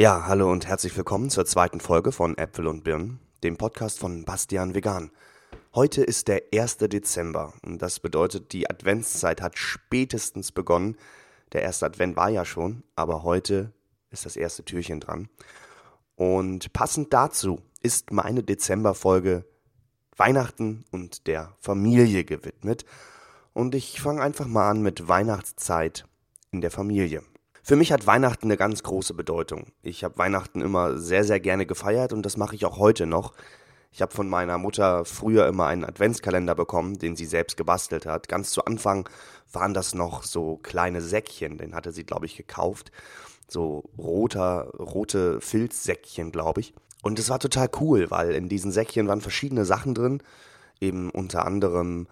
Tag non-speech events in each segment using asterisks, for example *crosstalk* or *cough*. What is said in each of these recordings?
Ja, hallo und herzlich willkommen zur zweiten Folge von Äpfel und Birnen, dem Podcast von Bastian Vegan. Heute ist der 1. Dezember und das bedeutet, die Adventszeit hat spätestens begonnen. Der erste Advent war ja schon, aber heute ist das erste Türchen dran. Und passend dazu ist meine Dezemberfolge Weihnachten und der Familie gewidmet. Und ich fange einfach mal an mit Weihnachtszeit in der Familie. Für mich hat Weihnachten eine ganz große Bedeutung. Ich habe Weihnachten immer sehr, sehr gerne gefeiert und das mache ich auch heute noch. Ich habe von meiner Mutter früher immer einen Adventskalender bekommen, den sie selbst gebastelt hat. Ganz zu Anfang waren das noch so kleine Säckchen, den hatte sie, glaube ich, gekauft. So roter, rote Filzsäckchen, glaube ich. Und es war total cool, weil in diesen Säckchen waren verschiedene Sachen drin. Eben unter anderem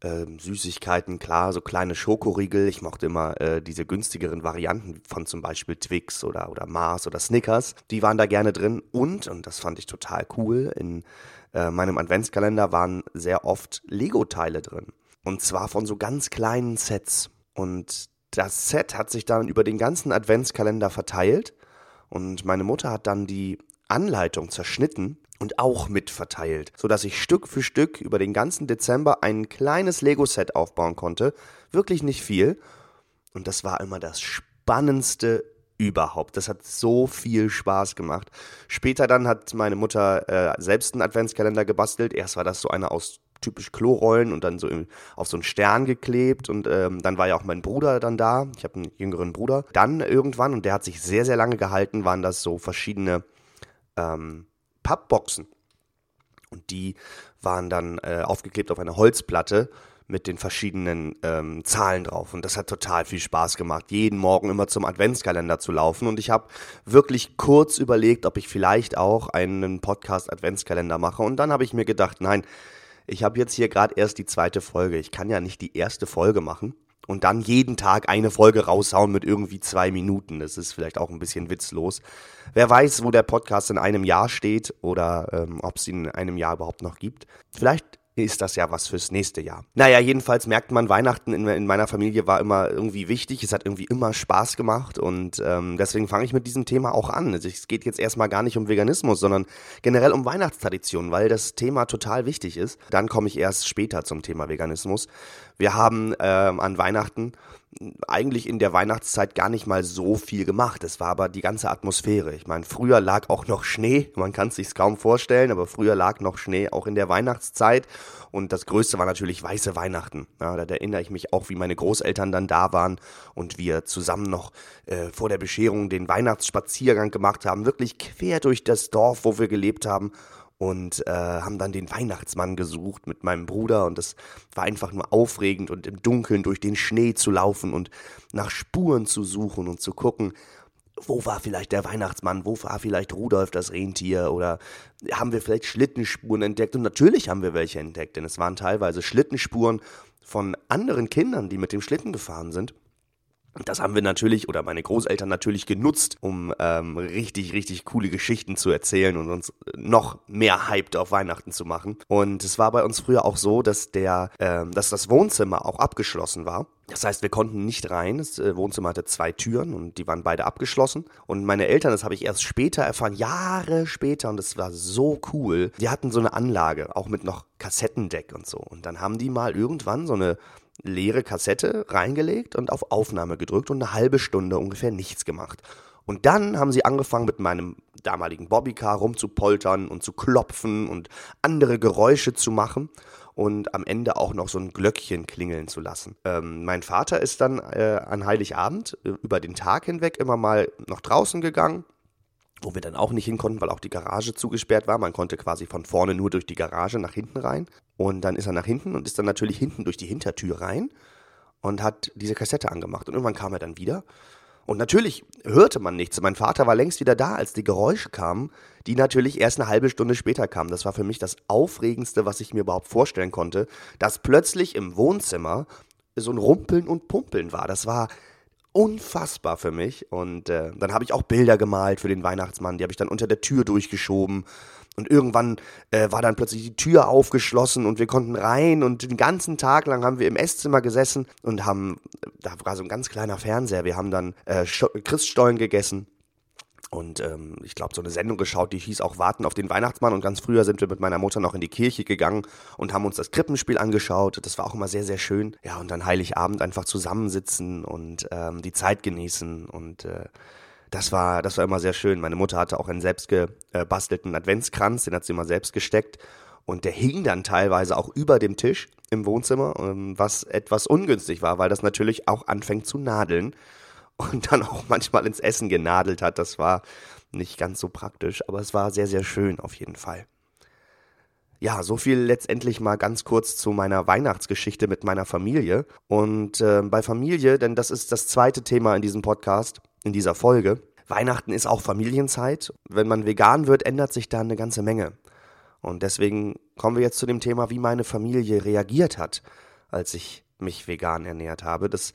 äh, Süßigkeiten, klar, so kleine Schokoriegel. Ich mochte immer äh, diese günstigeren Varianten von zum Beispiel Twix oder, oder Mars oder Snickers. Die waren da gerne drin. Und, und das fand ich total cool, in äh, meinem Adventskalender waren sehr oft Lego-Teile drin. Und zwar von so ganz kleinen Sets. Und das Set hat sich dann über den ganzen Adventskalender verteilt. Und meine Mutter hat dann die Anleitung zerschnitten und auch mitverteilt, sodass ich Stück für Stück über den ganzen Dezember ein kleines Lego-Set aufbauen konnte. Wirklich nicht viel. Und das war immer das Spannendste überhaupt. Das hat so viel Spaß gemacht. Später dann hat meine Mutter äh, selbst einen Adventskalender gebastelt. Erst war das so einer aus typisch Klorollen und dann so auf so einen Stern geklebt und ähm, dann war ja auch mein Bruder dann da. Ich habe einen jüngeren Bruder. Dann irgendwann und der hat sich sehr sehr lange gehalten, waren das so verschiedene ähm, Pappboxen. Und die waren dann äh, aufgeklebt auf einer Holzplatte mit den verschiedenen ähm, Zahlen drauf. Und das hat total viel Spaß gemacht, jeden Morgen immer zum Adventskalender zu laufen. Und ich habe wirklich kurz überlegt, ob ich vielleicht auch einen Podcast-Adventskalender mache. Und dann habe ich mir gedacht, nein, ich habe jetzt hier gerade erst die zweite Folge. Ich kann ja nicht die erste Folge machen und dann jeden Tag eine Folge raushauen mit irgendwie zwei Minuten. Das ist vielleicht auch ein bisschen witzlos. Wer weiß, wo der Podcast in einem Jahr steht oder ähm, ob es ihn in einem Jahr überhaupt noch gibt. Vielleicht ist das ja was fürs nächste Jahr. Naja, jedenfalls merkt man, Weihnachten in, in meiner Familie war immer irgendwie wichtig. Es hat irgendwie immer Spaß gemacht und ähm, deswegen fange ich mit diesem Thema auch an. Also es geht jetzt erstmal gar nicht um Veganismus, sondern generell um Weihnachtstraditionen, weil das Thema total wichtig ist. Dann komme ich erst später zum Thema Veganismus. Wir haben ähm, an Weihnachten eigentlich in der Weihnachtszeit gar nicht mal so viel gemacht. Es war aber die ganze Atmosphäre. Ich meine, früher lag auch noch Schnee. Man kann es sich kaum vorstellen, aber früher lag noch Schnee auch in der Weihnachtszeit. Und das Größte war natürlich weiße Weihnachten. Ja, da erinnere ich mich auch, wie meine Großeltern dann da waren und wir zusammen noch äh, vor der Bescherung den Weihnachtsspaziergang gemacht haben. Wirklich quer durch das Dorf, wo wir gelebt haben und äh, haben dann den Weihnachtsmann gesucht mit meinem Bruder und das war einfach nur aufregend und im Dunkeln durch den Schnee zu laufen und nach Spuren zu suchen und zu gucken, wo war vielleicht der Weihnachtsmann, wo war vielleicht Rudolf das Rentier oder haben wir vielleicht Schlittenspuren entdeckt und natürlich haben wir welche entdeckt, denn es waren teilweise Schlittenspuren von anderen Kindern, die mit dem Schlitten gefahren sind. Das haben wir natürlich oder meine Großeltern natürlich genutzt, um ähm, richtig, richtig coole Geschichten zu erzählen und uns noch mehr hyped auf Weihnachten zu machen. Und es war bei uns früher auch so, dass der, ähm, dass das Wohnzimmer auch abgeschlossen war. Das heißt, wir konnten nicht rein. Das äh, Wohnzimmer hatte zwei Türen und die waren beide abgeschlossen. Und meine Eltern, das habe ich erst später erfahren, Jahre später, und das war so cool. Die hatten so eine Anlage, auch mit noch Kassettendeck und so. Und dann haben die mal irgendwann so eine leere Kassette reingelegt und auf Aufnahme gedrückt und eine halbe Stunde ungefähr nichts gemacht. Und dann haben sie angefangen mit meinem damaligen Bobbycar rumzupoltern und zu klopfen und andere Geräusche zu machen und am Ende auch noch so ein Glöckchen klingeln zu lassen. Ähm, mein Vater ist dann äh, an Heiligabend äh, über den Tag hinweg immer mal noch draußen gegangen, wo wir dann auch nicht hin konnten, weil auch die Garage zugesperrt war. Man konnte quasi von vorne nur durch die Garage nach hinten rein. Und dann ist er nach hinten und ist dann natürlich hinten durch die Hintertür rein und hat diese Kassette angemacht. Und irgendwann kam er dann wieder. Und natürlich hörte man nichts. Mein Vater war längst wieder da, als die Geräusche kamen, die natürlich erst eine halbe Stunde später kamen. Das war für mich das Aufregendste, was ich mir überhaupt vorstellen konnte, dass plötzlich im Wohnzimmer so ein Rumpeln und Pumpeln war. Das war unfassbar für mich. Und äh, dann habe ich auch Bilder gemalt für den Weihnachtsmann, die habe ich dann unter der Tür durchgeschoben. Und irgendwann äh, war dann plötzlich die Tür aufgeschlossen und wir konnten rein und den ganzen Tag lang haben wir im Esszimmer gesessen und haben, da war so ein ganz kleiner Fernseher, wir haben dann äh, Christstollen gegessen und ähm, ich glaube, so eine Sendung geschaut, die hieß auch Warten auf den Weihnachtsmann. Und ganz früher sind wir mit meiner Mutter noch in die Kirche gegangen und haben uns das Krippenspiel angeschaut. Das war auch immer sehr, sehr schön. Ja, und dann Heiligabend einfach zusammensitzen und ähm, die Zeit genießen. Und äh, das war, das war immer sehr schön. Meine Mutter hatte auch einen selbst gebastelten Adventskranz, den hat sie immer selbst gesteckt. Und der hing dann teilweise auch über dem Tisch im Wohnzimmer, ähm, was etwas ungünstig war, weil das natürlich auch anfängt zu nadeln und dann auch manchmal ins Essen genadelt hat. Das war nicht ganz so praktisch, aber es war sehr, sehr schön auf jeden Fall. Ja, so viel letztendlich mal ganz kurz zu meiner Weihnachtsgeschichte mit meiner Familie. Und äh, bei Familie, denn das ist das zweite Thema in diesem Podcast, in dieser Folge. Weihnachten ist auch Familienzeit. Wenn man vegan wird, ändert sich da eine ganze Menge. Und deswegen kommen wir jetzt zu dem Thema, wie meine Familie reagiert hat, als ich mich vegan ernährt habe. Das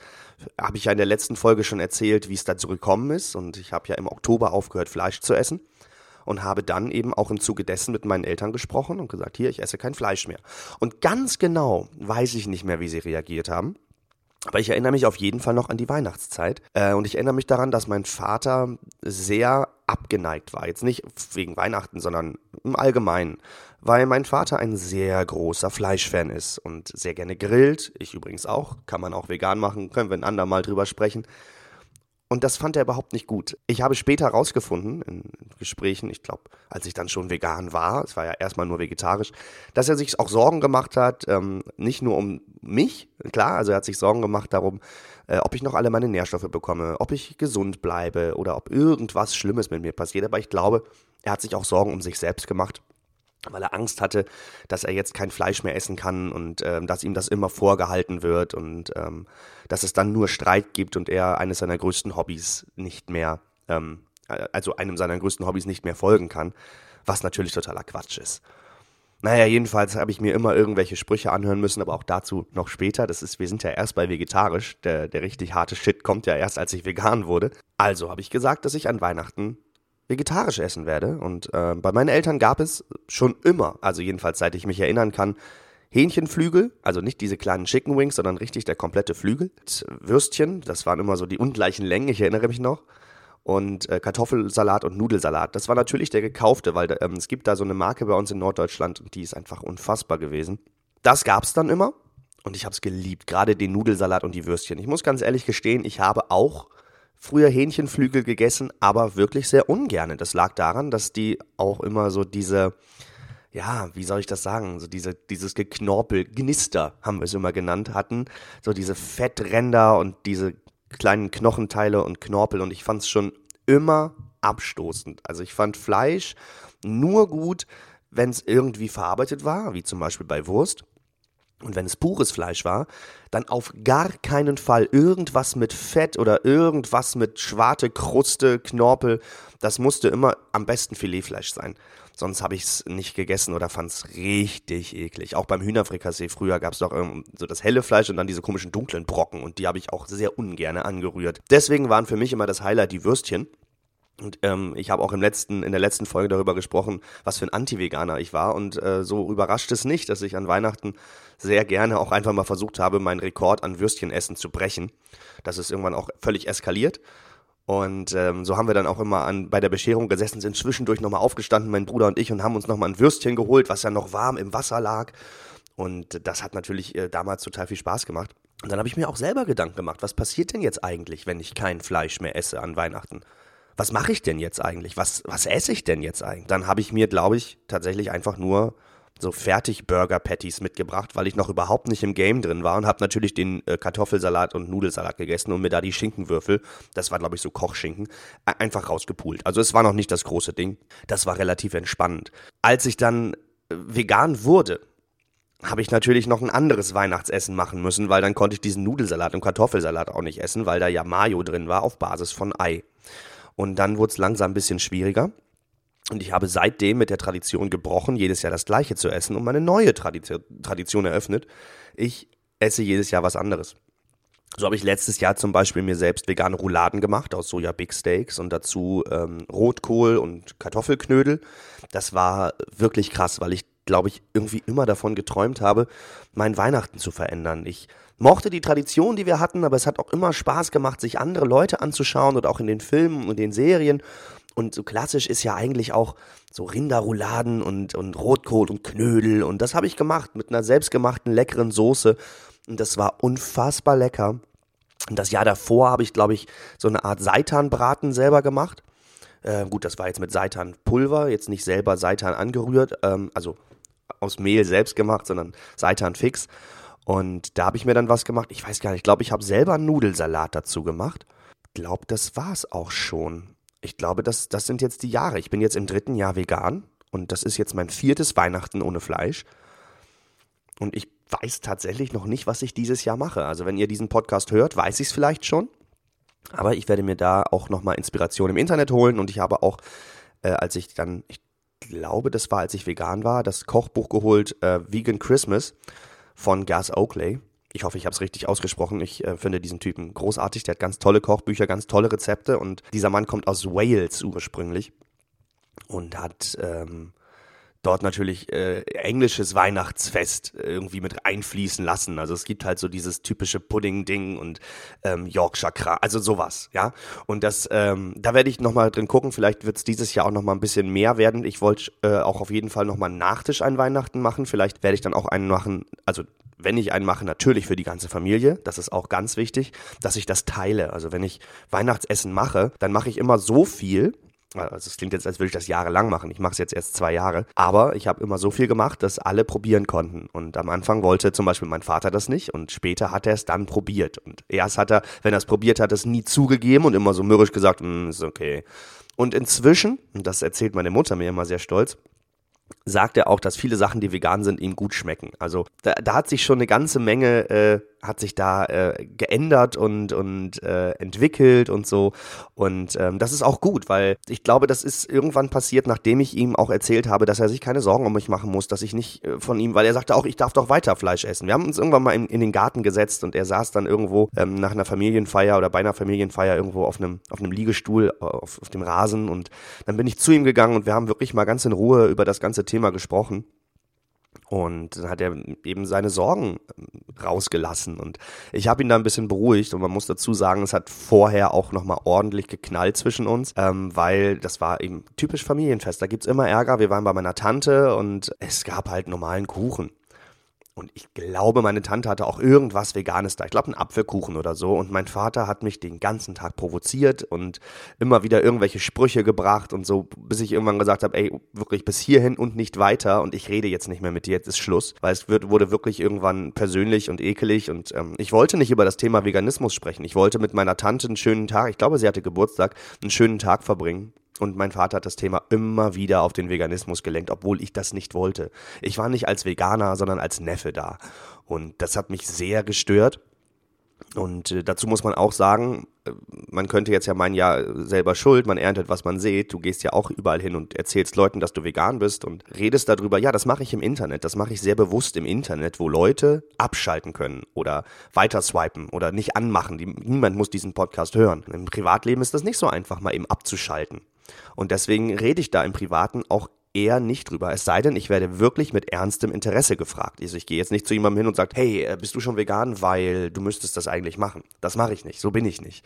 habe ich ja in der letzten Folge schon erzählt, wie es dazu gekommen ist. Und ich habe ja im Oktober aufgehört, Fleisch zu essen. Und habe dann eben auch im Zuge dessen mit meinen Eltern gesprochen und gesagt, hier, ich esse kein Fleisch mehr. Und ganz genau weiß ich nicht mehr, wie sie reagiert haben. Aber ich erinnere mich auf jeden Fall noch an die Weihnachtszeit. Äh, und ich erinnere mich daran, dass mein Vater sehr abgeneigt war. Jetzt nicht wegen Weihnachten, sondern im Allgemeinen. Weil mein Vater ein sehr großer Fleischfan ist und sehr gerne grillt. Ich übrigens auch. Kann man auch vegan machen. Können wir ein andermal drüber sprechen. Und das fand er überhaupt nicht gut. Ich habe später herausgefunden, in Gesprächen, ich glaube, als ich dann schon vegan war, es war ja erstmal nur vegetarisch, dass er sich auch Sorgen gemacht hat, ähm, nicht nur um mich, klar, also er hat sich Sorgen gemacht darum, äh, ob ich noch alle meine Nährstoffe bekomme, ob ich gesund bleibe oder ob irgendwas Schlimmes mit mir passiert. Aber ich glaube, er hat sich auch Sorgen um sich selbst gemacht weil er Angst hatte, dass er jetzt kein Fleisch mehr essen kann und ähm, dass ihm das immer vorgehalten wird und ähm, dass es dann nur Streit gibt und er eines seiner größten Hobbys nicht mehr, ähm, also einem seiner größten Hobbys nicht mehr folgen kann, was natürlich totaler Quatsch ist. Naja, jedenfalls habe ich mir immer irgendwelche Sprüche anhören müssen, aber auch dazu noch später. Das ist, wir sind ja erst bei vegetarisch. Der, der richtig harte Shit kommt ja erst, als ich vegan wurde. Also habe ich gesagt, dass ich an Weihnachten vegetarisch essen werde. Und äh, bei meinen Eltern gab es schon immer, also jedenfalls seit ich mich erinnern kann, Hähnchenflügel, also nicht diese kleinen Chicken Wings, sondern richtig der komplette Flügel. Würstchen, das waren immer so die ungleichen Längen, ich erinnere mich noch. Und äh, Kartoffelsalat und Nudelsalat. Das war natürlich der gekaufte, weil ähm, es gibt da so eine Marke bei uns in Norddeutschland und die ist einfach unfassbar gewesen. Das gab's dann immer und ich habe es geliebt, gerade den Nudelsalat und die Würstchen. Ich muss ganz ehrlich gestehen, ich habe auch früher Hähnchenflügel gegessen, aber wirklich sehr ungerne. Das lag daran, dass die auch immer so diese, ja, wie soll ich das sagen, so diese, dieses Geknorpel, Gnister haben wir es immer genannt, hatten. So diese Fettränder und diese kleinen Knochenteile und Knorpel und ich fand es schon immer abstoßend. Also ich fand Fleisch nur gut, wenn es irgendwie verarbeitet war, wie zum Beispiel bei Wurst. Und wenn es pures Fleisch war, dann auf gar keinen Fall irgendwas mit Fett oder irgendwas mit Schwarte, Kruste, Knorpel. Das musste immer am besten Filetfleisch sein. Sonst habe ich es nicht gegessen oder fand es richtig eklig. Auch beim Hühnerfrikassee früher gab es doch so das helle Fleisch und dann diese komischen dunklen Brocken und die habe ich auch sehr ungern angerührt. Deswegen waren für mich immer das Highlight die Würstchen. Und ähm, ich habe auch im letzten, in der letzten Folge darüber gesprochen, was für ein Anti-Veganer ich war. Und äh, so überrascht es nicht, dass ich an Weihnachten sehr gerne auch einfach mal versucht habe, meinen Rekord an Würstchenessen zu brechen. Das ist irgendwann auch völlig eskaliert. Und ähm, so haben wir dann auch immer an, bei der Bescherung gesessen, sind zwischendurch nochmal aufgestanden, mein Bruder und ich, und haben uns nochmal ein Würstchen geholt, was ja noch warm im Wasser lag. Und das hat natürlich äh, damals total viel Spaß gemacht. Und dann habe ich mir auch selber Gedanken gemacht, was passiert denn jetzt eigentlich, wenn ich kein Fleisch mehr esse an Weihnachten? Was mache ich denn jetzt eigentlich? Was, was esse ich denn jetzt eigentlich? Dann habe ich mir, glaube ich, tatsächlich einfach nur so fertig Burger Patties mitgebracht, weil ich noch überhaupt nicht im Game drin war und habe natürlich den äh, Kartoffelsalat und Nudelsalat gegessen und mir da die Schinkenwürfel, das war glaube ich so Kochschinken, einfach rausgepult. Also es war noch nicht das große Ding. Das war relativ entspannend. Als ich dann äh, vegan wurde, habe ich natürlich noch ein anderes Weihnachtsessen machen müssen, weil dann konnte ich diesen Nudelsalat und Kartoffelsalat auch nicht essen, weil da ja Mayo drin war auf Basis von Ei. Und dann wurde es langsam ein bisschen schwieriger. Und ich habe seitdem mit der Tradition gebrochen, jedes Jahr das Gleiche zu essen und meine neue Tradition, Tradition eröffnet. Ich esse jedes Jahr was anderes. So habe ich letztes Jahr zum Beispiel mir selbst vegane Rouladen gemacht aus Soja Big Steaks und dazu ähm, Rotkohl und Kartoffelknödel. Das war wirklich krass, weil ich, glaube ich, irgendwie immer davon geträumt habe, mein Weihnachten zu verändern. Ich mochte die Tradition, die wir hatten, aber es hat auch immer Spaß gemacht, sich andere Leute anzuschauen und auch in den Filmen und den Serien Und so klassisch ist ja eigentlich auch so Rinderrouladen und, und Rotkohl und Knödel. Und das habe ich gemacht mit einer selbstgemachten leckeren Soße. Und das war unfassbar lecker. Und das Jahr davor habe ich, glaube ich, so eine Art Seitanbraten selber gemacht. Äh, gut, das war jetzt mit Seitanpulver, jetzt nicht selber Seitan angerührt, ähm, also aus Mehl selbst gemacht, sondern Seitan fix. Und da habe ich mir dann was gemacht. Ich weiß gar nicht, ich glaube, ich habe selber einen Nudelsalat dazu gemacht. Glaube, das war es auch schon ich glaube, das, das sind jetzt die Jahre. Ich bin jetzt im dritten Jahr vegan und das ist jetzt mein viertes Weihnachten ohne Fleisch. Und ich weiß tatsächlich noch nicht, was ich dieses Jahr mache. Also wenn ihr diesen Podcast hört, weiß ich es vielleicht schon. Aber ich werde mir da auch nochmal Inspiration im Internet holen und ich habe auch, äh, als ich dann, ich glaube, das war, als ich vegan war, das Kochbuch geholt, äh, Vegan Christmas von Gas Oakley. Ich hoffe, ich habe es richtig ausgesprochen. Ich äh, finde diesen Typen großartig. Der hat ganz tolle Kochbücher, ganz tolle Rezepte und dieser Mann kommt aus Wales ursprünglich und hat ähm, dort natürlich äh, englisches Weihnachtsfest irgendwie mit einfließen lassen. Also es gibt halt so dieses typische Pudding-Ding und ähm, Yorkshire Kra also sowas, ja. Und das, ähm, da werde ich nochmal drin gucken. Vielleicht wird es dieses Jahr auch nochmal ein bisschen mehr werden. Ich wollte äh, auch auf jeden Fall nochmal einen Nachtisch an Weihnachten machen. Vielleicht werde ich dann auch einen machen, also wenn ich einen mache, natürlich für die ganze Familie. Das ist auch ganz wichtig, dass ich das teile. Also wenn ich Weihnachtsessen mache, dann mache ich immer so viel, also es klingt jetzt, als würde ich das jahrelang machen. Ich mache es jetzt erst zwei Jahre. Aber ich habe immer so viel gemacht, dass alle probieren konnten. Und am Anfang wollte zum Beispiel mein Vater das nicht. Und später hat er es dann probiert. Und erst hat er, wenn er es probiert hat, es nie zugegeben und immer so mürrisch gesagt, mm, ist okay. Und inzwischen, und das erzählt meine Mutter mir immer sehr stolz, sagt er auch, dass viele Sachen, die vegan sind, ihm gut schmecken. Also da, da hat sich schon eine ganze Menge äh, hat sich da äh, geändert und, und äh, entwickelt und so. Und ähm, das ist auch gut, weil ich glaube, das ist irgendwann passiert, nachdem ich ihm auch erzählt habe, dass er sich keine Sorgen um mich machen muss, dass ich nicht äh, von ihm, weil er sagte auch, ich darf doch weiter Fleisch essen. Wir haben uns irgendwann mal in, in den Garten gesetzt und er saß dann irgendwo ähm, nach einer Familienfeier oder bei einer Familienfeier irgendwo auf einem, auf einem Liegestuhl auf, auf dem Rasen und dann bin ich zu ihm gegangen und wir haben wirklich mal ganz in Ruhe über das ganze Thema gesprochen. Und dann hat er eben seine Sorgen ähm, rausgelassen. Und ich habe ihn da ein bisschen beruhigt. Und man muss dazu sagen, es hat vorher auch nochmal ordentlich geknallt zwischen uns, ähm, weil das war eben typisch Familienfest. Da gibt's immer Ärger. Wir waren bei meiner Tante und es gab halt normalen Kuchen. Und ich glaube, meine Tante hatte auch irgendwas Veganes da. Ich glaube, einen Apfelkuchen oder so. Und mein Vater hat mich den ganzen Tag provoziert und immer wieder irgendwelche Sprüche gebracht und so, bis ich irgendwann gesagt habe, ey, wirklich bis hierhin und nicht weiter. Und ich rede jetzt nicht mehr mit dir, jetzt ist Schluss. Weil es wird, wurde wirklich irgendwann persönlich und ekelig. Und ähm, ich wollte nicht über das Thema Veganismus sprechen. Ich wollte mit meiner Tante einen schönen Tag, ich glaube, sie hatte Geburtstag, einen schönen Tag verbringen. Und mein Vater hat das Thema immer wieder auf den Veganismus gelenkt, obwohl ich das nicht wollte. Ich war nicht als Veganer, sondern als Neffe da. Und das hat mich sehr gestört. Und äh, dazu muss man auch sagen, äh, man könnte jetzt ja meinen, ja, selber schuld, man erntet, was man sieht. Du gehst ja auch überall hin und erzählst Leuten, dass du vegan bist und redest darüber. Ja, das mache ich im Internet. Das mache ich sehr bewusst im Internet, wo Leute abschalten können oder weiter swipen oder nicht anmachen. Niemand muss diesen Podcast hören. Im Privatleben ist das nicht so einfach, mal eben abzuschalten. Und deswegen rede ich da im Privaten auch eher nicht drüber. Es sei denn, ich werde wirklich mit ernstem Interesse gefragt. Also ich gehe jetzt nicht zu jemandem hin und sage, hey, äh, bist du schon vegan, weil du müsstest das eigentlich machen. Das mache ich nicht, so bin ich nicht.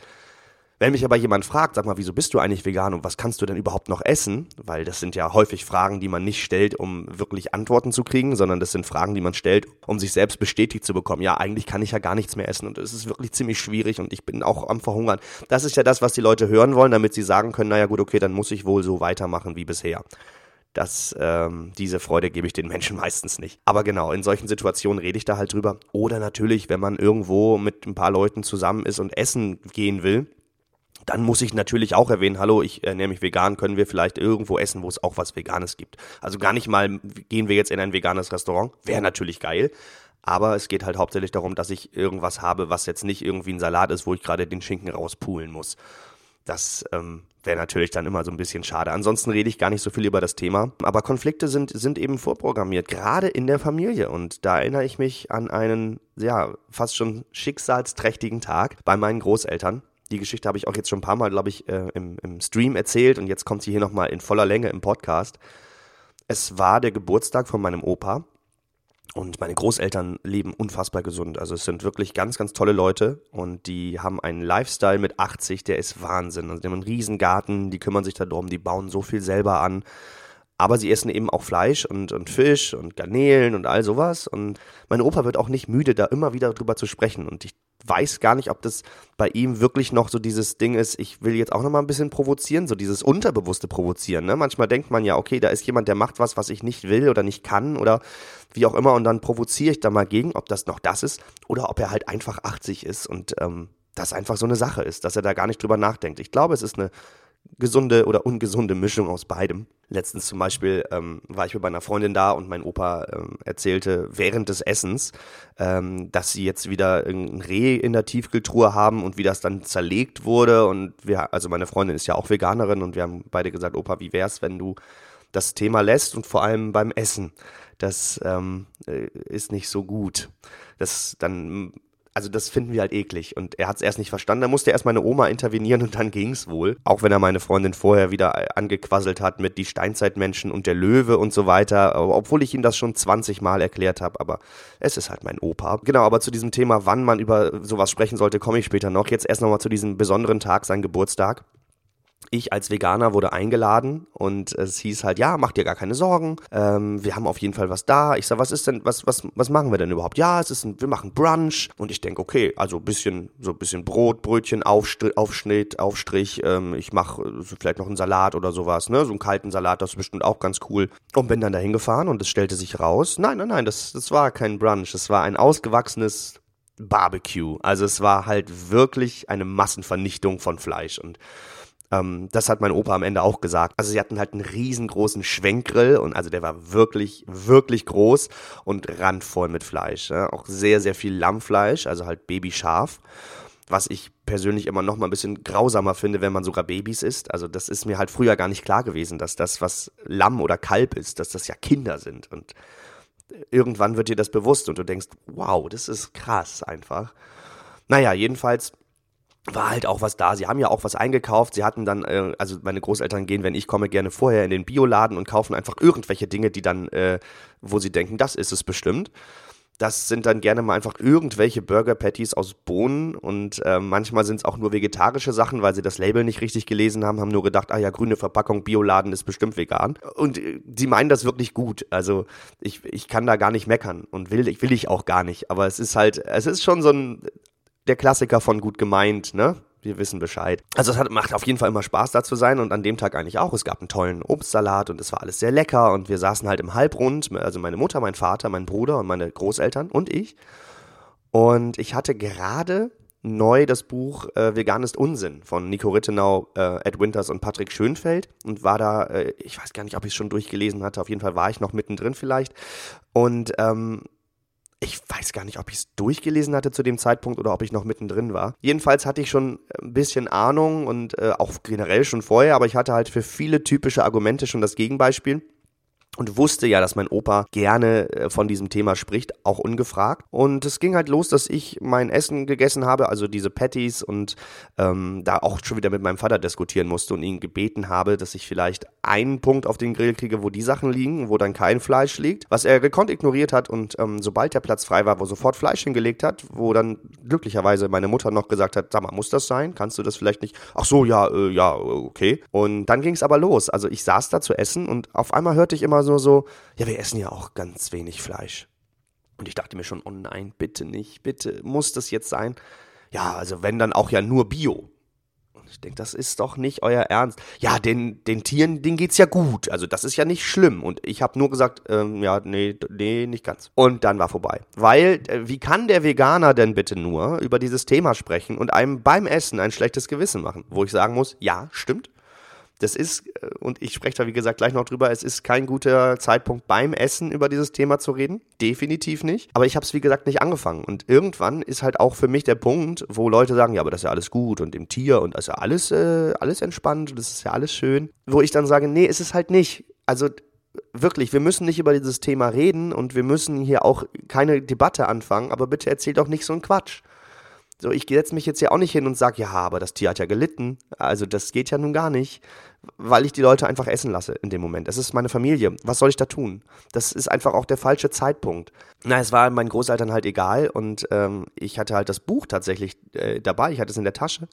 Wenn mich aber jemand fragt, sag mal, wieso bist du eigentlich vegan und was kannst du denn überhaupt noch essen? Weil das sind ja häufig Fragen, die man nicht stellt, um wirklich Antworten zu kriegen, sondern das sind Fragen, die man stellt, um sich selbst bestätigt zu bekommen. Ja, eigentlich kann ich ja gar nichts mehr essen und es ist wirklich ziemlich schwierig und ich bin auch am Verhungern. Das ist ja das, was die Leute hören wollen, damit sie sagen können, naja gut, okay, dann muss ich wohl so weitermachen wie bisher dass ähm, diese Freude gebe ich den Menschen *laughs* meistens nicht. Aber genau, in solchen Situationen rede ich da halt drüber. Oder natürlich, wenn man irgendwo mit ein paar Leuten zusammen ist und essen gehen will, dann muss ich natürlich auch erwähnen, hallo, ich ernähre mich vegan, können wir vielleicht irgendwo essen, wo es auch was Veganes gibt. Also gar nicht mal, gehen wir jetzt in ein veganes Restaurant, wäre natürlich geil. Aber es geht halt hauptsächlich darum, dass ich irgendwas habe, was jetzt nicht irgendwie ein Salat ist, wo ich gerade den Schinken rauspulen muss. Das ähm, wäre natürlich dann immer so ein bisschen schade. Ansonsten rede ich gar nicht so viel über das Thema. Aber Konflikte sind, sind eben vorprogrammiert, gerade in der Familie. Und da erinnere ich mich an einen, ja, fast schon schicksalsträchtigen Tag bei meinen Großeltern. Die Geschichte habe ich auch jetzt schon ein paar Mal, glaube ich, äh, im, im Stream erzählt und jetzt kommt sie hier nochmal in voller Länge im Podcast. Es war der Geburtstag von meinem Opa Und meine Großeltern leben unfassbar gesund. Also es sind wirklich ganz, ganz tolle Leute und die haben einen Lifestyle mit 80, der ist Wahnsinn. Also die haben einen riesen Garten, die kümmern sich darum, die bauen so viel selber an. Aber sie essen eben auch Fleisch und, und Fisch und Garnelen und all sowas. Und mein Opa wird auch nicht müde, da immer wieder drüber zu sprechen. Und ich weiß gar nicht, ob das bei ihm wirklich noch so dieses Ding ist, ich will jetzt auch noch mal ein bisschen provozieren, so dieses unterbewusste Provozieren. Ne? Manchmal denkt man ja, okay, da ist jemand, der macht was, was ich nicht will oder nicht kann oder wie auch immer. Und dann provoziere ich da mal gegen, ob das noch das ist oder ob er halt einfach 80 ist und ähm, das einfach so eine Sache ist, dass er da gar nicht drüber nachdenkt. Ich glaube, es ist eine gesunde oder ungesunde Mischung aus beidem. Letztens zum Beispiel ähm, war ich mit meiner Freundin da und mein Opa ähm, erzählte während des Essens, ähm, dass sie jetzt wieder ein Reh in der Tiefkühltruhe haben und wie das dann zerlegt wurde. Und wir, also meine Freundin ist ja auch Veganerin und wir haben beide gesagt, Opa, wie wär's, wenn du das Thema lässt und vor allem beim Essen. Das ähm, äh, ist nicht so gut. Das dann also das finden wir halt eklig. Und er hat es erst nicht verstanden. Da musste erst meine Oma intervenieren und dann ging es wohl. Auch wenn er meine Freundin vorher wieder äh, angequasselt hat mit die Steinzeitmenschen und der Löwe und so weiter. Obwohl ich ihm das schon 20 Mal erklärt habe. Aber es ist halt mein Opa. Genau, aber zu diesem Thema, wann man über sowas sprechen sollte, komme ich später noch. Jetzt erst nochmal zu diesem besonderen Tag, sein Geburtstag ich als Veganer wurde eingeladen und es hieß halt, ja, mach dir gar keine Sorgen, ähm, wir haben auf jeden Fall was da. Ich sag, was ist denn, was, was, was machen wir denn überhaupt? Ja, es ist ein, wir machen Brunch und ich denke, okay, also bisschen, so bisschen Brot, Brötchen, Aufstrich, Aufschnitt, Aufstrich, ähm, ich mache so vielleicht noch einen Salat oder sowas, ne, so einen kalten Salat, das ist bestimmt auch ganz cool. Und bin dann dahin gefahren und es stellte sich raus, nein, nein, nein, das, das war kein Brunch, das war ein ausgewachsenes Barbecue. Also es war halt wirklich eine Massenvernichtung von Fleisch und ähm, das hat mein Opa am Ende auch gesagt. Also sie hatten halt einen riesengroßen Schwenkgrill und also der war wirklich, wirklich groß und randvoll mit Fleisch. Ja? Auch sehr, sehr viel Lammfleisch, also halt Babyschaf. Was ich persönlich immer noch mal ein bisschen grausamer finde, wenn man sogar Babys isst. Also das ist mir halt früher gar nicht klar gewesen, dass das, was Lamm oder Kalb ist, dass das ja Kinder sind. Und irgendwann wird dir das bewusst und du denkst, wow, das ist krass einfach. Naja, jedenfalls war halt auch was da. Sie haben ja auch was eingekauft. Sie hatten dann, äh, also meine Großeltern gehen, wenn ich komme, gerne vorher in den Bioladen und kaufen einfach irgendwelche Dinge, die dann, äh, wo sie denken, das ist es bestimmt. Das sind dann gerne mal einfach irgendwelche Burger Patties aus Bohnen und äh, manchmal sind es auch nur vegetarische Sachen, weil sie das Label nicht richtig gelesen haben, haben nur gedacht, ah ja, grüne Verpackung, Bioladen ist bestimmt vegan. Und äh, sie meinen das wirklich gut. Also ich, ich kann da gar nicht meckern und will, will ich auch gar nicht. Aber es ist halt, es ist schon so ein der Klassiker von gut gemeint, ne? Wir wissen Bescheid. Also es hat, macht auf jeden Fall immer Spaß da zu sein und an dem Tag eigentlich auch. Es gab einen tollen Obstsalat und es war alles sehr lecker und wir saßen halt im Halbrund, also meine Mutter, mein Vater, mein Bruder und meine Großeltern und ich. Und ich hatte gerade neu das Buch äh, Vegan ist Unsinn von Nico Rittenau, äh, Ed Winters und Patrick Schönfeld und war da, äh, ich weiß gar nicht, ob ich es schon durchgelesen hatte, auf jeden Fall war ich noch mittendrin vielleicht. Und ähm, ich weiß gar nicht, ob ich es durchgelesen hatte zu dem Zeitpunkt oder ob ich noch mittendrin war. Jedenfalls hatte ich schon ein bisschen Ahnung und äh, auch generell schon vorher, aber ich hatte halt für viele typische Argumente schon das Gegenbeispiel und wusste ja, dass mein Opa gerne äh, von diesem Thema spricht, auch ungefragt. Und es ging halt los, dass ich mein Essen gegessen habe, also diese Patties und ähm, da auch schon wieder mit meinem Vater diskutieren musste und ihn gebeten habe, dass ich vielleicht einen Punkt auf den Grill kriege, wo die Sachen liegen, wo dann kein Fleisch liegt, was er gekonnt ignoriert hat und ähm, sobald der Platz frei war, wo sofort Fleisch hingelegt hat, wo dann glücklicherweise meine Mutter noch gesagt hat, sag mal, muss das sein? Kannst du das vielleicht nicht? Ach so, ja, äh, ja, okay. Und dann ging es aber los. Also ich saß da zu essen und auf einmal hörte ich immer so nur so, ja, wir essen ja auch ganz wenig Fleisch. Und ich dachte mir schon, oh nein, bitte nicht, bitte, muss das jetzt sein? Ja, also wenn dann auch ja nur Bio. Und ich denke, das ist doch nicht euer Ernst. Ja, den, den Tieren, denen geht's ja gut. Also das ist ja nicht schlimm. Und ich habe nur gesagt, ähm, ja, nee, nee, nicht ganz. Und dann war vorbei. Weil, äh, wie kann der Veganer denn bitte nur über dieses Thema sprechen und einem beim Essen ein schlechtes Gewissen machen? Wo ich sagen muss, ja, stimmt das ist, äh, und ich spreche da wie gesagt gleich noch drüber, es ist kein guter Zeitpunkt beim Essen über dieses Thema zu reden. Definitiv nicht. Aber ich habe es wie gesagt nicht angefangen. Und irgendwann ist halt auch für mich der Punkt, wo Leute sagen, ja, aber das ist ja alles gut und im Tier und das ist ja alles, äh, alles entspannt und das ist ja alles schön. Wo ich dann sage, nee, ist es halt nicht. Also wirklich, wir müssen nicht über dieses Thema reden und wir müssen hier auch keine Debatte anfangen, aber bitte erzählt doch nicht so einen Quatsch. So, ich setze mich jetzt ja auch nicht hin und sage, ja, aber das Tier hat ja gelitten. Also das geht ja nun gar nicht, weil ich die Leute einfach essen lasse in dem Moment. Es ist meine Familie. Was soll ich da tun? Das ist einfach auch der falsche Zeitpunkt. Na, es war meinen Großeltern halt egal und ähm, ich hatte halt das Buch tatsächlich äh, dabei. Ich hatte es in der Tasche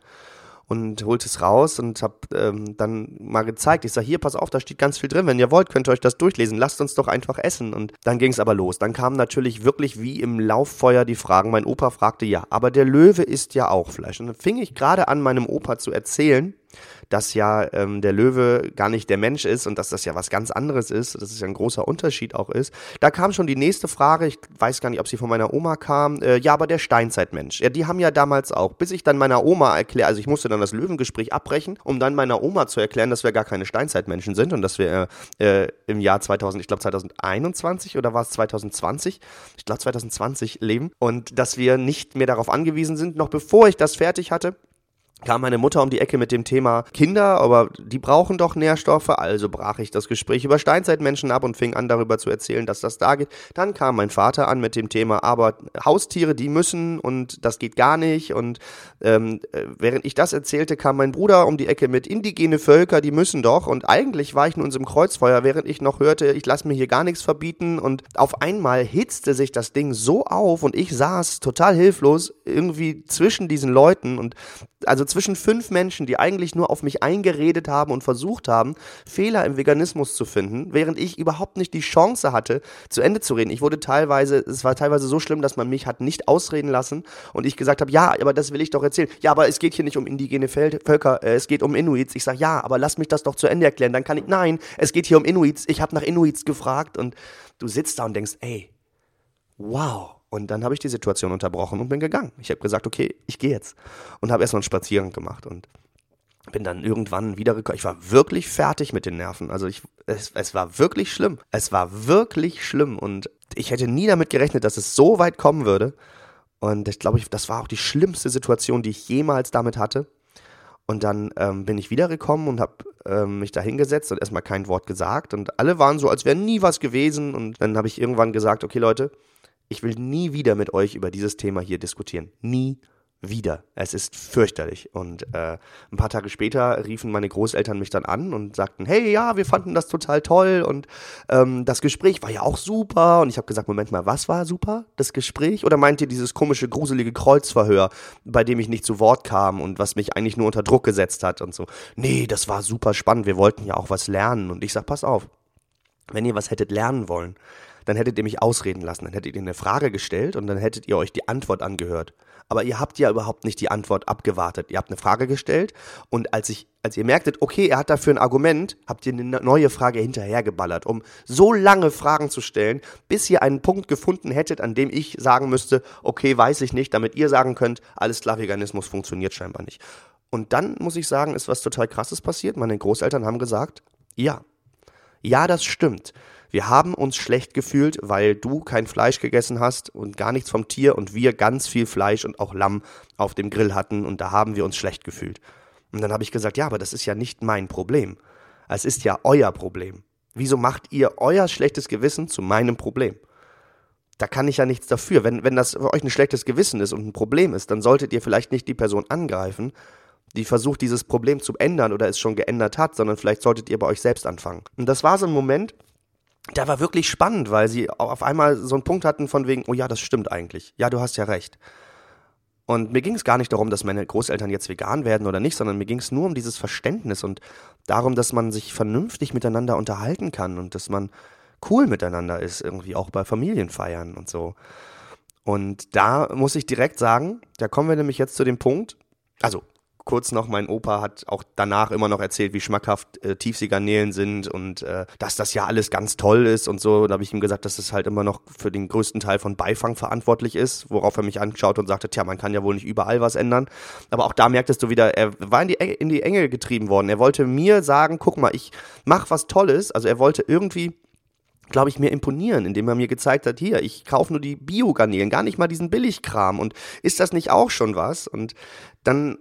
und holte es raus und habe ähm, dann mal gezeigt. Ich sage, hier, pass auf, da steht ganz viel drin. Wenn ihr wollt, könnt ihr euch das durchlesen. Lasst uns doch einfach essen. Und dann ging es aber los. Dann kamen natürlich wirklich wie im Lauffeuer die Fragen. Mein Opa fragte, ja, aber der Löwe isst ja auch Fleisch. Und dann fing ich gerade an, meinem Opa zu erzählen, dass ja ähm, der Löwe gar nicht der Mensch ist und dass das ja was ganz anderes ist, dass es ja ein großer Unterschied auch ist. Da kam schon die nächste Frage, ich weiß gar nicht, ob sie von meiner Oma kam, äh, ja, aber der Steinzeitmensch, ja, die haben ja damals auch, bis ich dann meiner Oma erkläre, also ich musste dann das Löwengespräch abbrechen, um dann meiner Oma zu erklären, dass wir gar keine Steinzeitmenschen sind und dass wir äh, im Jahr 2000, ich glaube 2021 oder war es 2020, ich glaube 2020 leben und dass wir nicht mehr darauf angewiesen sind, noch bevor ich das fertig hatte, kam meine Mutter um die Ecke mit dem Thema Kinder, aber die brauchen doch Nährstoffe, also brach ich das Gespräch über Steinzeitmenschen ab und fing an darüber zu erzählen, dass das da geht. Dann kam mein Vater an mit dem Thema, aber Haustiere, die müssen und das geht gar nicht. Und ähm, äh, während ich das erzählte, kam mein Bruder um die Ecke mit indigene Völker, die müssen doch. Und eigentlich war ich nun in unserem Kreuzfeuer, während ich noch hörte, ich lasse mir hier gar nichts verbieten. Und auf einmal hitzte sich das Ding so auf und ich saß total hilflos irgendwie zwischen diesen Leuten und also zwischen fünf Menschen, die eigentlich nur auf mich eingeredet haben und versucht haben, Fehler im Veganismus zu finden, während ich überhaupt nicht die Chance hatte, zu Ende zu reden. Ich wurde teilweise, es war teilweise so schlimm, dass man mich hat nicht ausreden lassen und ich gesagt habe, ja, aber das will ich doch erzählen. Ja, aber es geht hier nicht um indigene Völker, äh, es geht um Inuits. Ich sage, ja, aber lass mich das doch zu Ende erklären. Dann kann ich, nein, es geht hier um Inuits. Ich habe nach Inuits gefragt und du sitzt da und denkst, ey, wow und dann habe ich die Situation unterbrochen und bin gegangen. Ich habe gesagt, okay, ich gehe jetzt. Und habe erstmal einen Spaziergang gemacht und bin dann irgendwann wiedergekommen. Ich war wirklich fertig mit den Nerven. Also ich, es, es war wirklich schlimm. Es war wirklich schlimm und ich hätte nie damit gerechnet, dass es so weit kommen würde. Und ich glaube, das war auch die schlimmste Situation, die ich jemals damit hatte. Und dann ähm, bin ich wiedergekommen und habe ähm, mich da hingesetzt und erstmal kein Wort gesagt. Und alle waren so, als wäre nie was gewesen. Und dann habe ich irgendwann gesagt, okay Leute, ich will nie wieder mit euch über dieses Thema hier diskutieren. Nie wieder. Es ist fürchterlich. Und äh, ein paar Tage später riefen meine Großeltern mich dann an und sagten, hey, ja, wir fanden das total toll und ähm, das Gespräch war ja auch super. Und ich habe gesagt, Moment mal, was war super? Das Gespräch? Oder meint ihr dieses komische, gruselige Kreuzverhör, bei dem ich nicht zu Wort kam und was mich eigentlich nur unter Druck gesetzt hat und so? Nee, das war super spannend. Wir wollten ja auch was lernen. Und ich sag, pass auf, wenn ihr was hättet lernen wollen, dann hättet ihr mich ausreden lassen, dann hättet ihr eine Frage gestellt und dann hättet ihr euch die Antwort angehört. Aber ihr habt ja überhaupt nicht die Antwort abgewartet. Ihr habt eine Frage gestellt und als ich, als ihr merktet, okay, er hat dafür ein Argument, habt ihr eine neue Frage hinterhergeballert, um so lange Fragen zu stellen, bis ihr einen Punkt gefunden hättet, an dem ich sagen müsste, okay, weiß ich nicht, damit ihr sagen könnt, alles klar, Veganismus funktioniert scheinbar nicht. Und dann muss ich sagen, ist was total krasses passiert. Meine Großeltern haben gesagt, ja, ja, das stimmt. Wir haben uns schlecht gefühlt, weil du kein Fleisch gegessen hast und gar nichts vom Tier und wir ganz viel Fleisch und auch Lamm auf dem Grill hatten und da haben wir uns schlecht gefühlt. Und dann habe ich gesagt, ja, aber das ist ja nicht mein Problem. Es ist ja euer Problem. Wieso macht ihr euer schlechtes Gewissen zu meinem Problem? Da kann ich ja nichts dafür. Wenn, wenn das für euch ein schlechtes Gewissen ist und ein Problem ist, dann solltet ihr vielleicht nicht die Person angreifen, die versucht, dieses Problem zu ändern oder es schon geändert hat, sondern vielleicht solltet ihr bei euch selbst anfangen. Und das war so ein Moment, der war wirklich spannend, weil sie auf einmal so einen Punkt hatten von wegen, oh ja, das stimmt eigentlich. Ja, du hast ja recht. Und mir ging es gar nicht darum, dass meine Großeltern jetzt vegan werden oder nicht, sondern mir ging es nur um dieses Verständnis und darum, dass man sich vernünftig miteinander unterhalten kann und dass man cool miteinander ist, irgendwie auch bei Familienfeiern und so. Und da muss ich direkt sagen, da kommen wir nämlich jetzt zu dem Punkt, also kurz noch, mein Opa hat auch danach immer noch erzählt, wie schmackhaft äh, Tiefseegarnelen sind und äh, dass das ja alles ganz toll ist und so. Da habe ich ihm gesagt, dass es halt immer noch für den größten Teil von Beifang verantwortlich ist, worauf er mich anschaut und sagte, tja, man kann ja wohl nicht überall was ändern. Aber auch da merktest du wieder, er war in die, in die Enge getrieben worden. Er wollte mir sagen, guck mal, ich mach was Tolles. Also er wollte irgendwie glaube ich, mir imponieren, indem er mir gezeigt hat, hier, ich kaufe nur die Biogarnelen, gar nicht mal diesen Billigkram und ist das nicht auch schon was? Und dann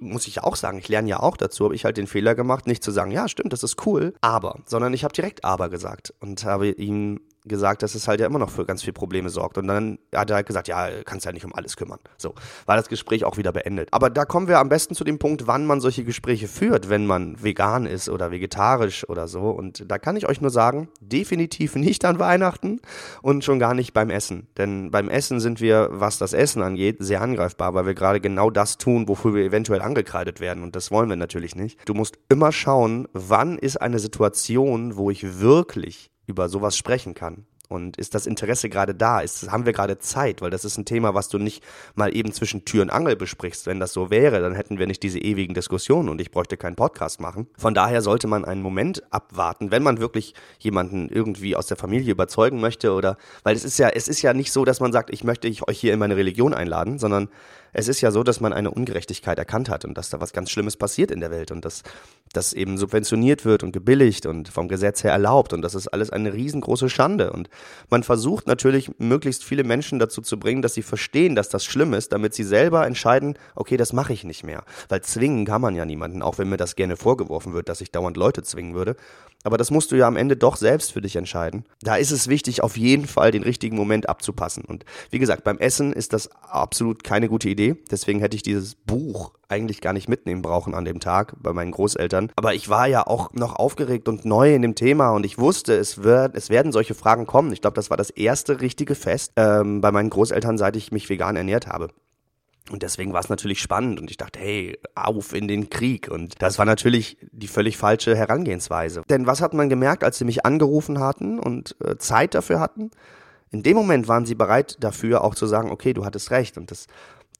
muss ich auch sagen, ich lerne ja auch dazu, habe ich halt den Fehler gemacht, nicht zu sagen, ja, stimmt, das ist cool, aber, sondern ich habe direkt aber gesagt und habe ihm gesagt, dass es halt ja immer noch für ganz viele Probleme sorgt. Und dann hat er halt gesagt, ja, kannst ja nicht um alles kümmern. So, war das Gespräch auch wieder beendet. Aber da kommen wir am besten zu dem Punkt, wann man solche Gespräche führt, wenn man vegan ist oder vegetarisch oder so. Und da kann ich euch nur sagen, definitiv nicht an Weihnachten und schon gar nicht beim Essen. Denn beim Essen sind wir, was das Essen angeht, sehr angreifbar, weil wir gerade genau das tun, wofür wir eventuell angekreidet werden. Und das wollen wir natürlich nicht. Du musst immer schauen, wann ist eine Situation, wo ich wirklich über sowas sprechen kann. Und ist das Interesse gerade da? Ist, haben wir gerade Zeit? Weil das ist ein Thema, was du nicht mal eben zwischen Tür und Angel besprichst. Wenn das so wäre, dann hätten wir nicht diese ewigen Diskussionen und ich bräuchte keinen Podcast machen. Von daher sollte man einen Moment abwarten, wenn man wirklich jemanden irgendwie aus der Familie überzeugen möchte oder, weil es ist ja, es ist ja nicht so, dass man sagt, ich möchte euch hier in meine Religion einladen, sondern es ist ja so, dass man eine Ungerechtigkeit erkannt hat und dass da was ganz Schlimmes passiert in der Welt und dass das eben subventioniert wird und gebilligt und vom Gesetz her erlaubt und das ist alles eine riesengroße Schande. Und man versucht natürlich möglichst viele Menschen dazu zu bringen, dass sie verstehen, dass das schlimm ist, damit sie selber entscheiden, okay, das mache ich nicht mehr, weil zwingen kann man ja niemanden, auch wenn mir das gerne vorgeworfen wird, dass ich dauernd Leute zwingen würde, aber das musst du ja am Ende doch selbst für dich entscheiden. Da ist es wichtig, auf jeden Fall den richtigen Moment abzupassen. Und wie gesagt, beim Essen ist das absolut keine gute Idee. Deswegen hätte ich dieses Buch eigentlich gar nicht mitnehmen brauchen an dem Tag bei meinen Großeltern. Aber ich war ja auch noch aufgeregt und neu in dem Thema und ich wusste, es, wird, es werden solche Fragen kommen. Ich glaube, das war das erste richtige Fest ähm, bei meinen Großeltern, seit ich mich vegan ernährt habe. Und deswegen war es natürlich spannend und ich dachte, hey, auf in den Krieg. Und das war natürlich die völlig falsche Herangehensweise. Denn was hat man gemerkt, als sie mich angerufen hatten und äh, Zeit dafür hatten? In dem Moment waren sie bereit dafür auch zu sagen, okay, du hattest recht. Und das,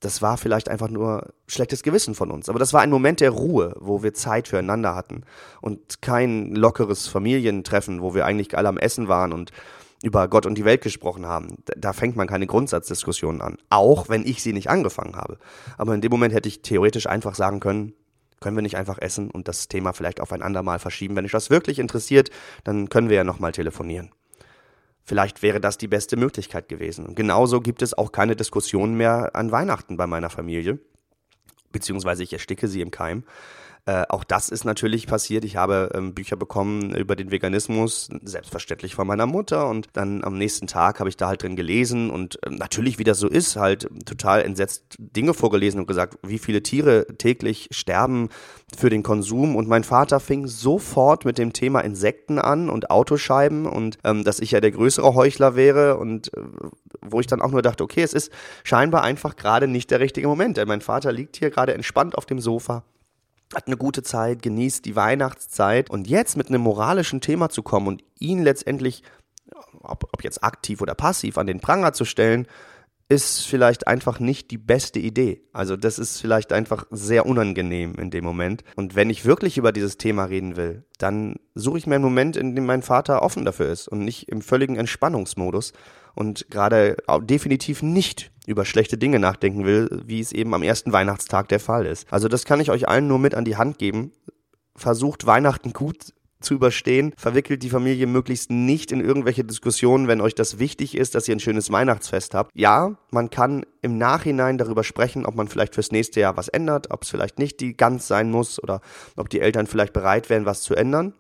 das war vielleicht einfach nur schlechtes Gewissen von uns. Aber das war ein Moment der Ruhe, wo wir Zeit füreinander hatten und kein lockeres Familientreffen, wo wir eigentlich alle am Essen waren und über Gott und die Welt gesprochen haben. Da fängt man keine Grundsatzdiskussionen an. Auch wenn ich sie nicht angefangen habe. Aber in dem Moment hätte ich theoretisch einfach sagen können, können wir nicht einfach essen und das Thema vielleicht auf ein andermal verschieben. Wenn euch das wirklich interessiert, dann können wir ja nochmal telefonieren. Vielleicht wäre das die beste Möglichkeit gewesen. Und genauso gibt es auch keine Diskussionen mehr an Weihnachten bei meiner Familie. Beziehungsweise ich ersticke sie im Keim. Äh, auch das ist natürlich passiert. Ich habe ähm, Bücher bekommen über den Veganismus, selbstverständlich von meiner Mutter. Und dann am nächsten Tag habe ich da halt drin gelesen und ähm, natürlich, wie das so ist, halt total entsetzt Dinge vorgelesen und gesagt, wie viele Tiere täglich sterben für den Konsum. Und mein Vater fing sofort mit dem Thema Insekten an und Autoscheiben und ähm, dass ich ja der größere Heuchler wäre und äh, wo ich dann auch nur dachte, okay, es ist scheinbar einfach gerade nicht der richtige Moment. Denn mein Vater liegt hier gerade entspannt auf dem Sofa hat eine gute Zeit, genießt die Weihnachtszeit und jetzt mit einem moralischen Thema zu kommen und ihn letztendlich, ob, ob jetzt aktiv oder passiv, an den Pranger zu stellen, ist vielleicht einfach nicht die beste Idee. Also das ist vielleicht einfach sehr unangenehm in dem Moment. Und wenn ich wirklich über dieses Thema reden will, dann suche ich mir einen Moment, in dem mein Vater offen dafür ist und nicht im völligen Entspannungsmodus und gerade definitiv nicht über schlechte Dinge nachdenken will, wie es eben am ersten Weihnachtstag der Fall ist. Also das kann ich euch allen nur mit an die Hand geben. Versucht Weihnachten gut zu überstehen. Verwickelt die Familie möglichst nicht in irgendwelche Diskussionen, wenn euch das wichtig ist, dass ihr ein schönes Weihnachtsfest habt. Ja, man kann im Nachhinein darüber sprechen, ob man vielleicht fürs nächste Jahr was ändert, ob es vielleicht nicht die Gans sein muss oder ob die Eltern vielleicht bereit wären, was zu ändern.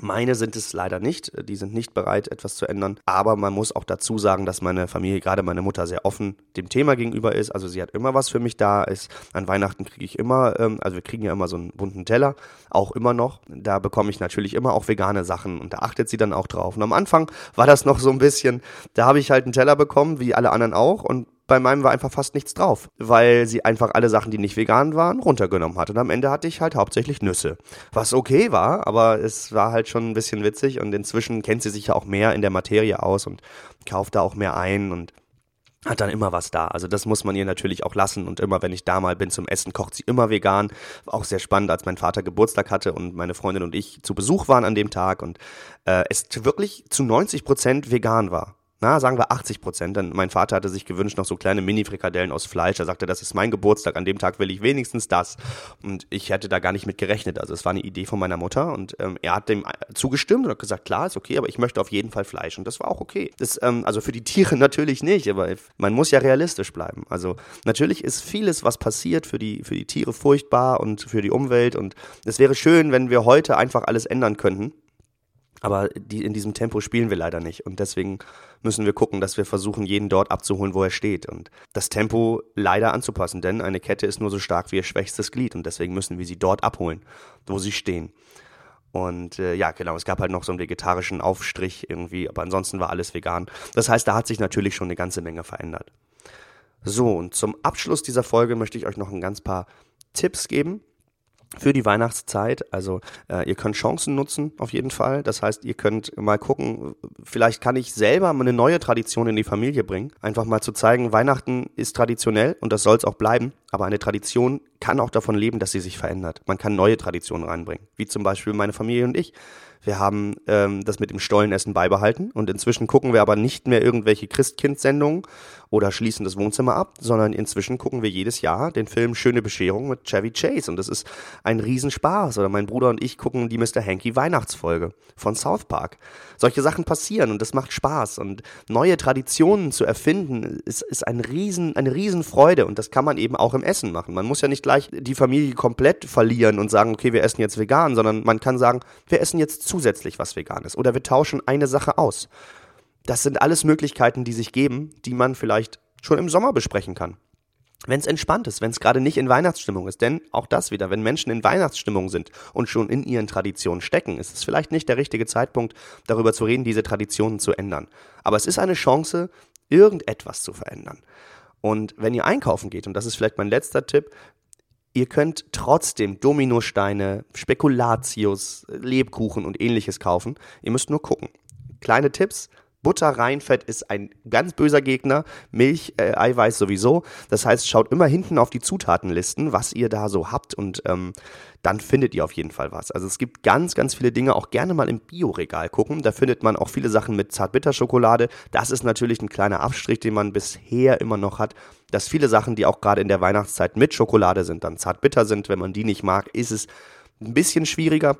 Meine sind es leider nicht. Die sind nicht bereit, etwas zu ändern. Aber man muss auch dazu sagen, dass meine Familie, gerade meine Mutter, sehr offen dem Thema gegenüber ist. Also sie hat immer was für mich da. Ist an Weihnachten kriege ich immer, ähm, also wir kriegen ja immer so einen bunten Teller, auch immer noch. Da bekomme ich natürlich immer auch vegane Sachen und da achtet sie dann auch drauf. Und am Anfang war das noch so ein bisschen, da habe ich halt einen Teller bekommen, wie alle anderen auch. Und bei meinem war einfach fast nichts drauf, weil sie einfach alle Sachen, die nicht vegan waren, runtergenommen hat. Und am Ende hatte ich halt hauptsächlich Nüsse. Was okay war, aber es war halt schon ein bisschen witzig und inzwischen kennt sie sich ja auch mehr in der Materie aus und kauft da auch mehr ein und hat dann immer was da. Also das muss man ihr natürlich auch lassen. Und immer, wenn ich da mal bin zum Essen, kocht sie immer vegan. Auch sehr spannend, als mein Vater Geburtstag hatte und meine Freundin und ich zu Besuch waren an dem Tag und äh, es wirklich zu 90 Prozent vegan war na, sagen wir 80 Prozent. Denn mein Vater hatte sich gewünscht, noch so kleine Mini-Frikadellen aus Fleisch. Er sagte, das ist mein Geburtstag, an dem Tag will ich wenigstens das. Und ich hätte da gar nicht mit gerechnet. Also es war eine Idee von meiner Mutter und ähm, er hat dem zugestimmt und hat gesagt, klar, ist okay, aber ich möchte auf jeden Fall Fleisch. Und das war auch okay. Das, ähm, also für die Tiere *laughs* natürlich nicht, aber man muss ja realistisch bleiben. Also natürlich ist vieles, was passiert, für die, für die Tiere furchtbar und für die Umwelt. Und es wäre schön, wenn wir heute einfach alles ändern könnten Aber die, in diesem Tempo spielen wir leider nicht. Und deswegen müssen wir gucken, dass wir versuchen, jeden dort abzuholen, wo er steht. Und das Tempo leider anzupassen, denn eine Kette ist nur so stark wie ihr schwächstes Glied. Und deswegen müssen wir sie dort abholen, wo sie stehen. Und äh, ja, genau, es gab halt noch so einen vegetarischen Aufstrich irgendwie, aber ansonsten war alles vegan. Das heißt, da hat sich natürlich schon eine ganze Menge verändert. So, und zum Abschluss dieser Folge möchte ich euch noch ein ganz paar Tipps geben für die Weihnachtszeit. Also äh, ihr könnt Chancen nutzen auf jeden Fall. Das heißt, ihr könnt mal gucken, vielleicht kann ich selber eine neue Tradition in die Familie bringen. Einfach mal zu zeigen, Weihnachten ist traditionell und das soll es auch bleiben. Aber eine Tradition kann auch davon leben, dass sie sich verändert. Man kann neue Traditionen reinbringen, wie zum Beispiel meine Familie und ich. Wir haben ähm, das mit dem Stollenessen beibehalten und inzwischen gucken wir aber nicht mehr irgendwelche Christkind-Sendungen oder schließen das Wohnzimmer ab, sondern inzwischen gucken wir jedes Jahr den Film Schöne Bescherung mit Chevy Chase und das ist ein Riesenspaß. Oder mein Bruder und ich gucken die Mr. Hanky Weihnachtsfolge von South Park. Solche Sachen passieren und das macht Spaß und neue Traditionen zu erfinden ist, ist ein Riesen, eine Riesenfreude und das kann man eben auch im Essen machen. Man muss ja nicht gleich die Familie komplett verlieren und sagen, okay, wir essen jetzt vegan, sondern man kann sagen, wir essen jetzt zusätzlich was Veganes oder wir tauschen eine Sache aus. Das sind alles Möglichkeiten, die sich geben, die man vielleicht schon im Sommer besprechen kann. Wenn es entspannt ist, wenn es gerade nicht in Weihnachtsstimmung ist. Denn auch das wieder, wenn Menschen in Weihnachtsstimmung sind und schon in ihren Traditionen stecken, ist es vielleicht nicht der richtige Zeitpunkt, darüber zu reden, diese Traditionen zu ändern. Aber es ist eine Chance, irgendetwas zu verändern. Und wenn ihr einkaufen geht, und das ist vielleicht mein letzter Tipp, ihr könnt trotzdem Dominosteine, Spekulatius, Lebkuchen und ähnliches kaufen. Ihr müsst nur gucken. Kleine Tipps, Butter, Reinfett ist ein ganz böser Gegner, Milch, äh, Eiweiß sowieso. Das heißt, schaut immer hinten auf die Zutatenlisten, was ihr da so habt und ähm, dann findet ihr auf jeden Fall was. Also es gibt ganz, ganz viele Dinge, auch gerne mal im Bioregal gucken. Da findet man auch viele Sachen mit Zartbitterschokolade. Das ist natürlich ein kleiner Abstrich, den man bisher immer noch hat. Dass viele Sachen, die auch gerade in der Weihnachtszeit mit Schokolade sind, dann zartbitter sind. Wenn man die nicht mag, ist es ein bisschen schwieriger.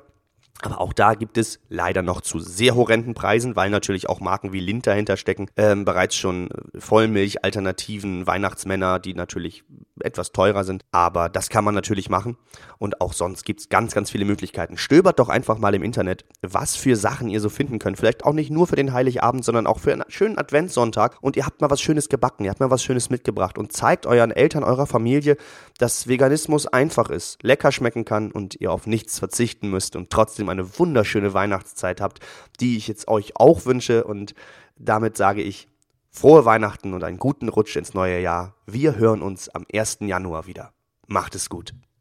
Aber auch da gibt es leider noch zu sehr horrenden Preisen, weil natürlich auch Marken wie Lind dahinter stecken. Ähm, bereits schon Vollmilch-Alternativen, Weihnachtsmänner, die natürlich etwas teurer sind. Aber das kann man natürlich machen. Und auch sonst gibt es ganz, ganz viele Möglichkeiten. Stöbert doch einfach mal im Internet, was für Sachen ihr so finden könnt. Vielleicht auch nicht nur für den Heiligabend, sondern auch für einen schönen Adventssonntag. Und ihr habt mal was Schönes gebacken, ihr habt mal was Schönes mitgebracht. Und zeigt euren Eltern, eurer Familie, dass Veganismus einfach ist, lecker schmecken kann und ihr auf nichts verzichten müsst und trotzdem eine wunderschöne Weihnachtszeit habt, die ich jetzt euch auch wünsche. Und damit sage ich frohe Weihnachten und einen guten Rutsch ins neue Jahr. Wir hören uns am 1. Januar wieder. Macht es gut.